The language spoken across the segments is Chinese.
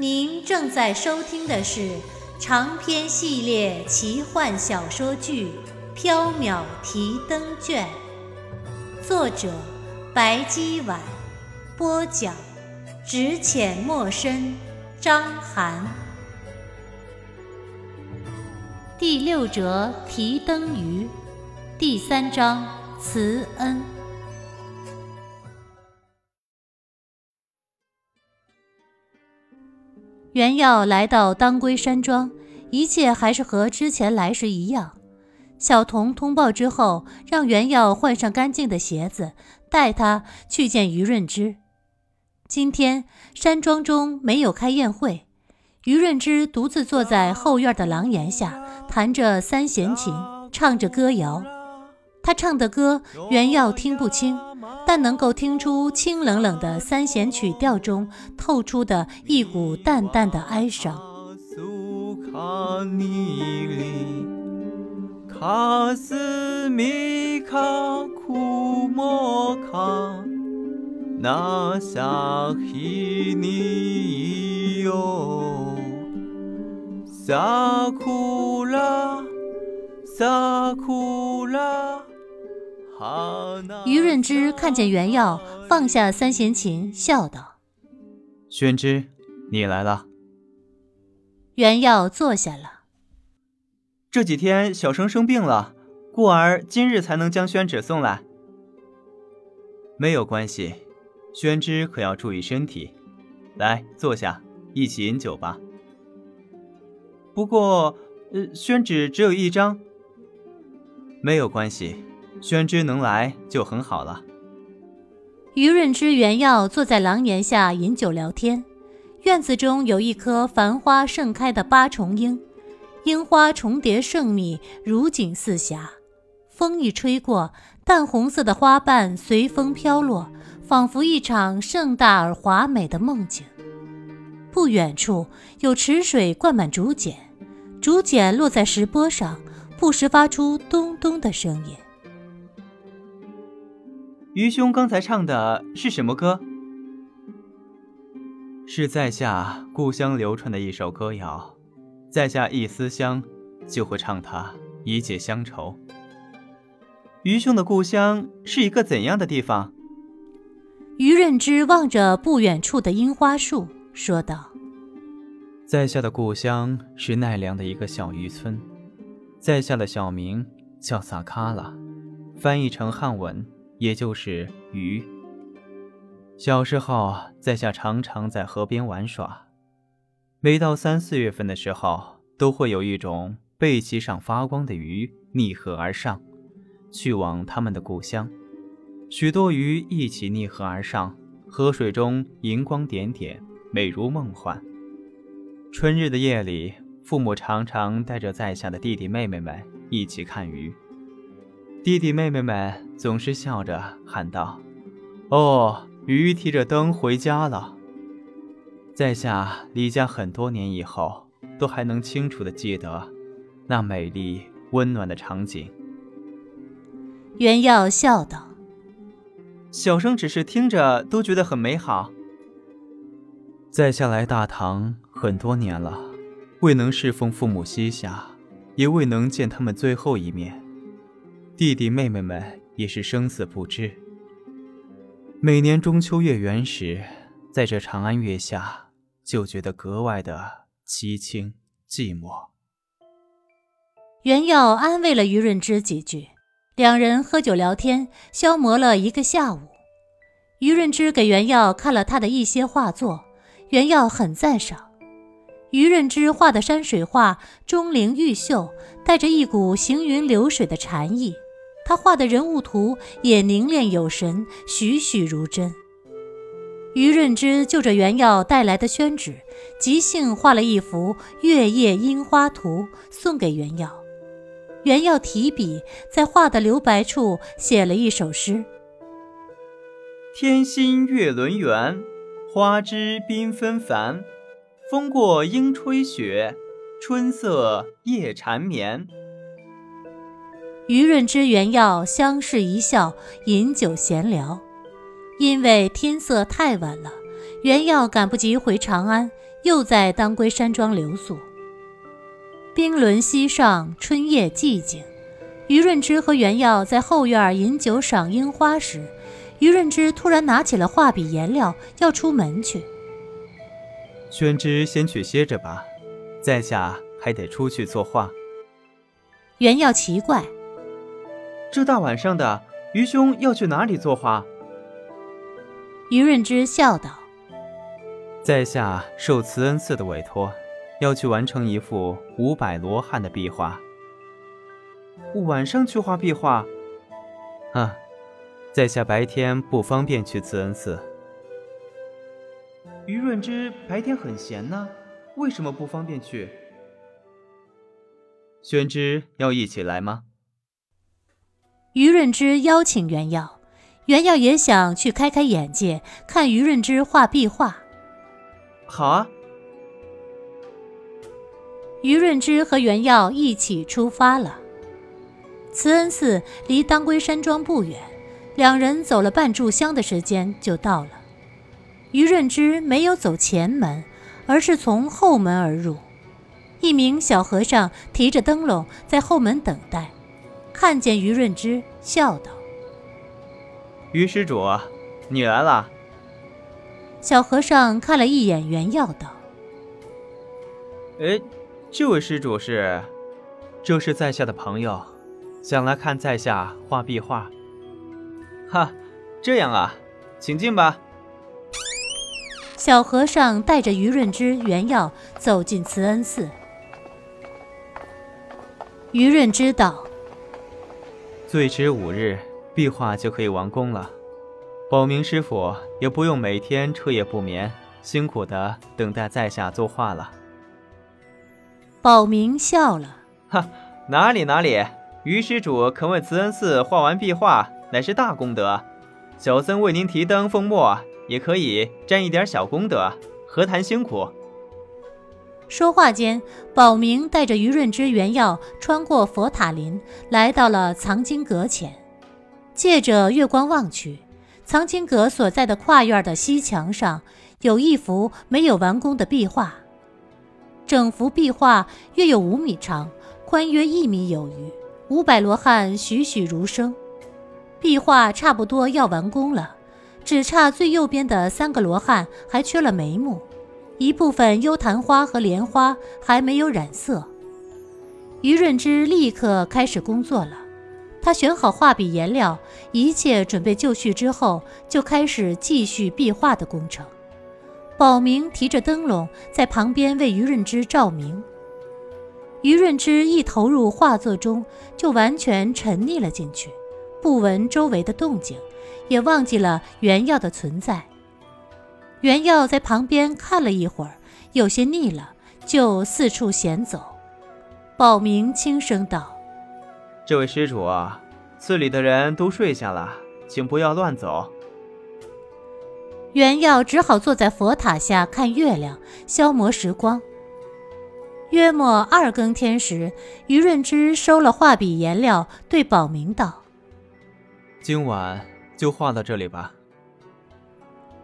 您正在收听的是长篇系列奇幻小说剧《缥缈提灯卷》，作者白姬婉。播讲：只浅墨深，张涵。第六折提灯鱼，第三章慈恩。袁耀来到当归山庄，一切还是和之前来时一样。小童通报之后，让袁耀换上干净的鞋子，带他去见于润之。今天山庄中没有开宴会，于润之独自坐在后院的廊檐下，弹着三弦琴，唱着歌谣。他唱的歌原要听不清，但能够听出清冷冷的三弦曲调中透出的一股淡淡的哀伤。那夏日里哟，萨库拉，萨库拉。于润之看见袁耀放下三弦琴，笑道：“宣之，你来了。”袁耀坐下了。这几天小生生病了，故而今日才能将宣纸送来。没有关系。宣之可要注意身体，来坐下，一起饮酒吧。不过，呃，宣纸只有一张。没有关系，宣之能来就很好了。于润之、原耀坐在廊檐下饮酒聊天。院子中有一棵繁花盛开的八重樱，樱花重叠盛密，如锦似霞。风一吹过，淡红色的花瓣随风飘落。仿佛一场盛大而华美的梦境。不远处有池水灌满竹简，竹简落在石钵上，不时发出咚咚的声音。于兄刚才唱的是什么歌？是在下故乡流传的一首歌谣，在下一思乡，就会唱它以解乡愁。愚兄的故乡是一个怎样的地方？于润之望着不远处的樱花树，说道：“在下的故乡是奈良的一个小渔村，在下的小名叫萨卡拉，翻译成汉文也就是鱼。小时候，在下常常在河边玩耍，每到三四月份的时候，都会有一种背鳍上发光的鱼逆河而上，去往他们的故乡。”许多鱼一起逆河而上，河水中银光点点，美如梦幻。春日的夜里，父母常常带着在下的弟弟妹妹们一起看鱼。弟弟妹妹们总是笑着喊道：“哦，鱼提着灯回家了。”在下离家很多年以后，都还能清楚地记得那美丽温暖的场景。袁耀笑道。小生只是听着都觉得很美好。在下来大唐很多年了，未能侍奉父母膝下，也未能见他们最后一面。弟弟妹妹们也是生死不知。每年中秋月圆时，在这长安月下，就觉得格外的凄清寂寞。袁耀安慰了于润之几句。两人喝酒聊天，消磨了一个下午。于润之给袁耀看了他的一些画作，袁耀很赞赏。于润之画的山水画钟灵毓秀，带着一股行云流水的禅意。他画的人物图也凝练有神，栩栩如真。于润之就着原耀带来的宣纸，即兴画了一幅《月夜樱花图》，送给原耀。原耀提笔在画的留白处写了一首诗：“天心月轮圆，花枝缤纷繁。风过莺吹雪，春色夜缠绵。”于润之、原耀相视一笑，饮酒闲聊。因为天色太晚了，袁耀赶不及回长安，又在当归山庄留宿。冰轮溪上，春夜寂静。于润之和袁耀在后院饮酒赏樱花时，于润之突然拿起了画笔颜料，要出门去。宣之先去歇着吧，在下还得出去作画。袁耀奇怪：这大晚上的，愚兄要去哪里作画？于润之笑道：“在下受慈恩寺的委托，要去完成一幅五百罗汉的壁画。晚上去画壁画？啊，在下白天不方便去慈恩寺。于润之白天很闲呢，为什么不方便去？宣之要一起来吗？”于润之邀请袁耀。袁耀也想去开开眼界，看于润之画壁画。好啊！于润之和袁耀一起出发了。慈恩寺离当归山庄不远，两人走了半炷香的时间就到了。于润之没有走前门，而是从后门而入。一名小和尚提着灯笼在后门等待，看见于润之，笑道。于施主，你来了。小和尚看了一眼袁耀，道：“哎，这位施主是？这是在下的朋友，想来看在下画壁画。哈，这样啊，请进吧。”小和尚带着于润之、袁耀走进慈恩寺。于润之道：“最迟五日。”壁画就可以完工了，保明师傅也不用每天彻夜不眠，辛苦的等待在下作画了。保明笑了，哈，哪里哪里，于施主肯为慈恩寺画完壁画，乃是大功德。小僧为您提灯奉墨，也可以沾一点小功德，何谈辛苦？说话间，宝明带着余润之、原药穿过佛塔林，来到了藏经阁前。借着月光望去，藏经阁所在的跨院的西墙上有一幅没有完工的壁画。整幅壁画约有五米长，宽约一米有余，五百罗汉栩栩如生。壁画差不多要完工了，只差最右边的三个罗汉还缺了眉目，一部分幽昙花和莲花还没有染色。于润之立刻开始工作了。他选好画笔颜料，一切准备就绪之后，就开始继续壁画的工程。宝明提着灯笼在旁边为于润之照明。于润之一投入画作中，就完全沉溺了进去，不闻周围的动静，也忘记了原药的存在。原耀在旁边看了一会儿，有些腻了，就四处闲走。宝明轻声道。这位施主啊，寺里的人都睡下了，请不要乱走。袁耀只好坐在佛塔下看月亮，消磨时光。约莫二更天时，于润之收了画笔颜料，对宝明道：“今晚就画到这里吧。”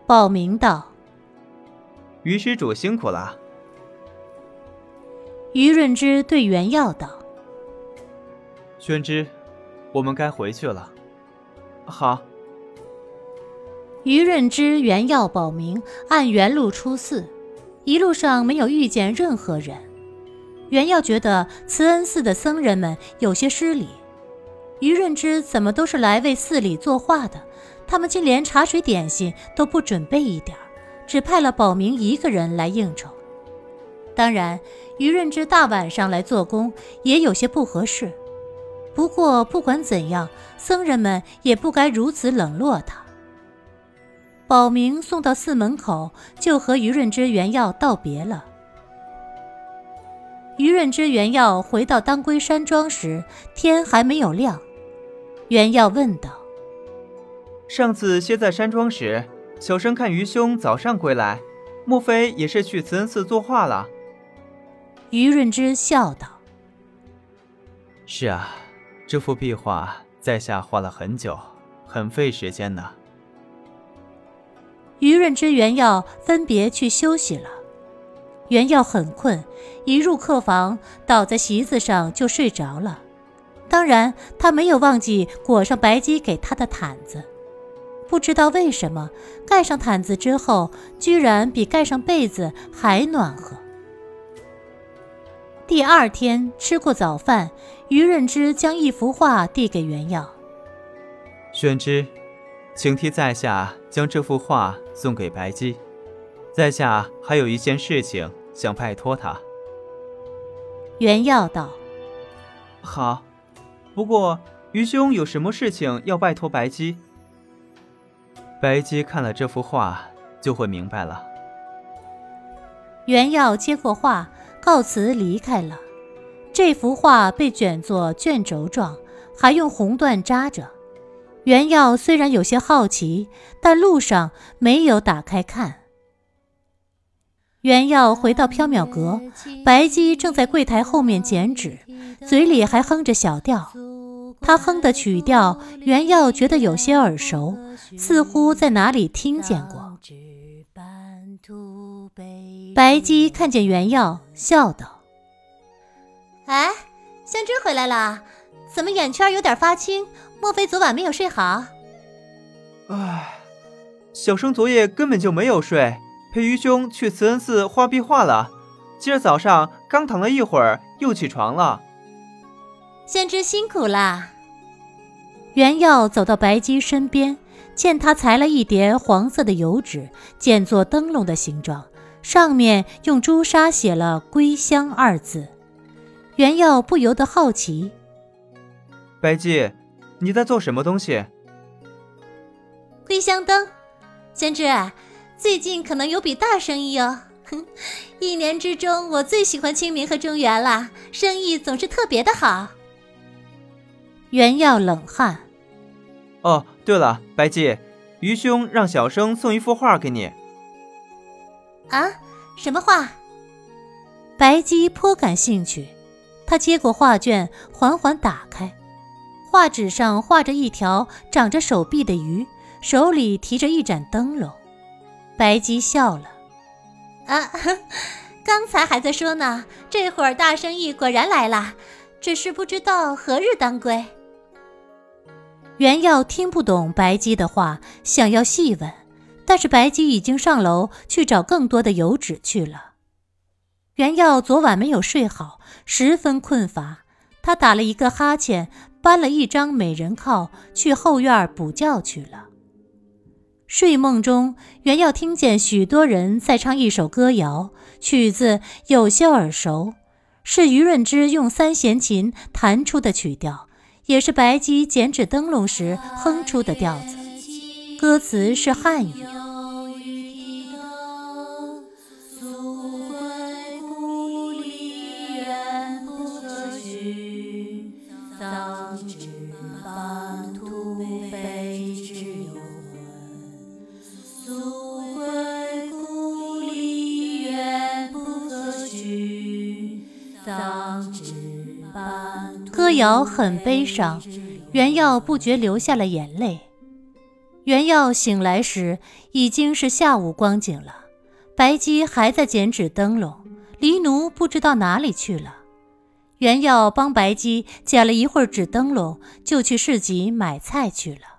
宝明道：“于施主辛苦了。”于润之对袁耀道。宣之，我们该回去了。好。于润之、原耀、保明按原路出寺，一路上没有遇见任何人。原耀觉得慈恩寺的僧人们有些失礼。于润之怎么都是来为寺里作画的，他们竟连茶水点心都不准备一点只派了宝明一个人来应酬。当然，于润之大晚上来做工也有些不合适。不过，不管怎样，僧人们也不该如此冷落他。宝明送到寺门口，就和于润之、原耀道别了。于润之、原耀回到当归山庄时，天还没有亮。原耀问道：“上次歇在山庄时，小生看于兄早上归来，莫非也是去慈恩寺作画了？”于润之笑道：“是啊，这幅壁画在下画了很久，很费时间呢。”于润之、原耀分别去休息了。原耀很困，一入客房，倒在席子上就睡着了。当然，他没有忘记裹上白姬给他的毯子。不知道为什么，盖上毯子之后，居然比盖上被子还暖和。第二天吃过早饭，于润之将一幅画递给袁耀：“宣之，请替在下将这幅画送给白姬。在下还有一件事情想拜托他。”袁耀道：“好，不过于兄有什么事情要拜托白姬？”白姬看了这幅画就会明白了。袁耀接过画。告辞离开了。这幅画被卷作卷轴状，还用红缎扎着。袁耀虽然有些好奇，但路上没有打开看。袁耀回到缥缈阁，白姬正在柜台后面剪纸，嘴里还哼着小调。他哼的曲调，袁耀觉得有些耳熟，似乎在哪里听见过。白姬看见袁耀，笑道：“哎，香芝回来了，怎么眼圈有点发青？莫非昨晚没有睡好？”“唉，小生昨夜根本就没有睡，陪于兄去慈恩寺画壁画了。今儿早上刚躺了一会儿，又起床了。”“先知辛苦啦。”袁耀走到白姬身边，见她裁了一叠黄色的油纸，剪作灯笼的形状。上面用朱砂写了“归乡”二字，袁耀不由得好奇：“白姬，你在做什么东西？”“归乡灯，先知，最近可能有笔大生意哦。哼，一年之中我最喜欢清明和中元了，生意总是特别的好。”袁耀冷汗：“哦，对了，白姬，愚兄让小生送一幅画给你。”啊，什么画？白姬颇感兴趣，她接过画卷，缓缓打开，画纸上画着一条长着手臂的鱼，手里提着一盏灯笼。白姬笑了：“啊，刚才还在说呢，这会儿大生意果然来了，只是不知道何日当归。”袁耀听不懂白姬的话，想要细问。但是白姬已经上楼去找更多的油纸去了。袁耀昨晚没有睡好，十分困乏，他打了一个哈欠，搬了一张美人靠去后院补觉去了。睡梦中，袁耀听见许多人在唱一首歌谣，曲子有些耳熟，是于润之用三弦琴弹出的曲调，也是白鸡剪纸灯笼时哼出的调子。歌词是汉语。歌谣很悲伤，袁耀不觉流下了眼泪。袁耀醒来时已经是下午光景了，白姬还在剪纸灯笼，黎奴不知道哪里去了。袁耀帮白姬剪了一会儿纸灯笼，就去市集买菜去了。